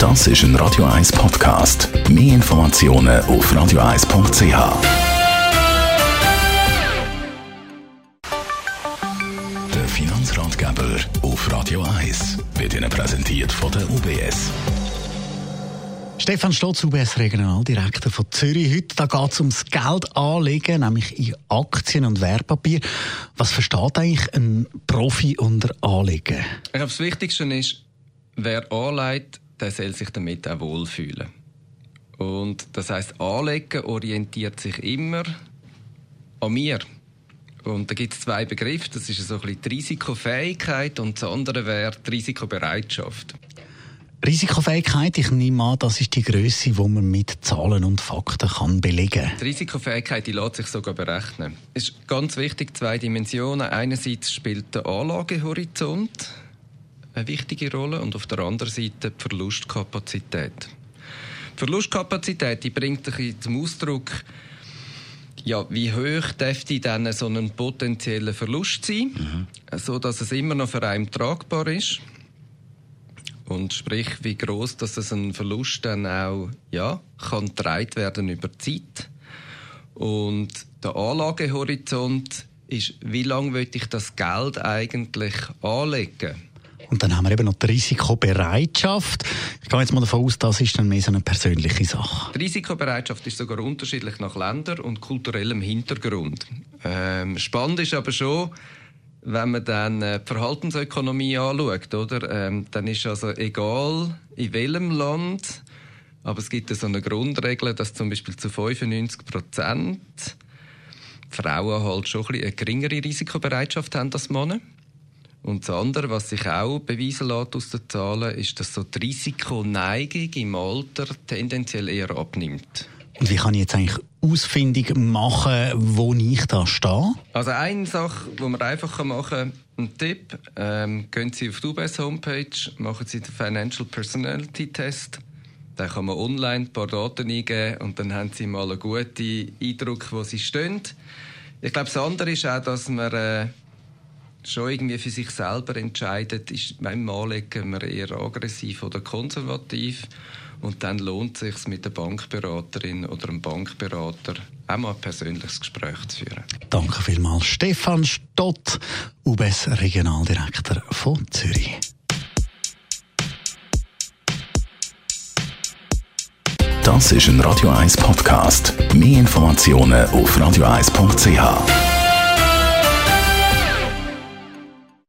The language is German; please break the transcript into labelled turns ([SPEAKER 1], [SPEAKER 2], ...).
[SPEAKER 1] Das ist ein Radio 1 Podcast. Mehr Informationen auf radio1.ch. Der Finanzratgeber auf Radio 1 wird Ihnen präsentiert von der UBS.
[SPEAKER 2] Stefan Stotz, UBS Regionaldirektor von Zürich. Heute da geht es ums Geld anlegen, nämlich in Aktien und Wertpapier. Was versteht eigentlich ein Profi unter Anlegen?
[SPEAKER 3] Ich glaube, das Wichtigste ist, wer anlegt, der soll sich damit auch wohlfühlen. Und das heißt, Anlegen orientiert sich immer an mir. Und da gibt es zwei Begriffe. Das ist so ein bisschen die Risikofähigkeit und das andere wäre die Risikobereitschaft.
[SPEAKER 2] Risikofähigkeit, ich nehme an, das ist die Größe, wo man mit Zahlen und Fakten kann belegen kann.
[SPEAKER 3] Die Risikofähigkeit die lässt sich sogar berechnen. Es ist ganz wichtig, zwei Dimensionen. Einerseits spielt der Anlagehorizont eine wichtige Rolle und auf der anderen Seite die Verlustkapazität. Die Verlustkapazität die bringt ein bisschen zum Ausdruck, ja, wie hoch dürfte dann so ein potenzieller Verlust sein, mhm. so dass es immer noch für einen tragbar ist. Und sprich, wie groß, dass es ein Verlust dann auch ja, kann getragen werden über Zeit. Und der Anlagehorizont ist, wie lange will ich das Geld eigentlich anlegen?
[SPEAKER 2] Und dann haben wir eben noch die Risikobereitschaft. Ich gehe jetzt mal davon aus, das ist dann mehr so eine persönliche Sache.
[SPEAKER 3] Die Risikobereitschaft ist sogar unterschiedlich nach Ländern und kulturellem Hintergrund. Ähm, spannend ist aber schon, wenn man dann äh, die Verhaltensökonomie anschaut, oder? Ähm, dann ist also egal, in welchem Land, aber es gibt so eine Grundregel, dass zum Beispiel zu 95 Prozent Frauen halt schon ein eine geringere Risikobereitschaft haben als Männer. Und das andere, was sich auch beweisen lässt aus den Zahlen, ist, dass so die Risikoneigung im Alter tendenziell eher abnimmt.
[SPEAKER 2] Und wie kann ich jetzt eigentlich ausfindig machen, wo ich da stehe?
[SPEAKER 3] Also eine Sache, die man einfach machen kann, ein Tipp, ähm, gehen Sie auf die UBS Homepage, machen Sie den Financial Personality Test. Da kann man online ein paar Daten eingeben und dann haben Sie mal einen guten Eindruck, wo Sie stehen. Ich glaube, das andere ist auch, dass man äh, schon irgendwie für sich selber entscheidet, ist beim Anlegen wir eher aggressiv oder konservativ. Und dann lohnt es sich mit der Bankberaterin oder dem Bankberater auch mal ein persönliches Gespräch zu führen.
[SPEAKER 2] Danke vielmals. Stefan Stott, UBS Regionaldirektor von Zürich.
[SPEAKER 1] Das ist ein Radio 1 Podcast. Mehr Informationen auf radio1.ch.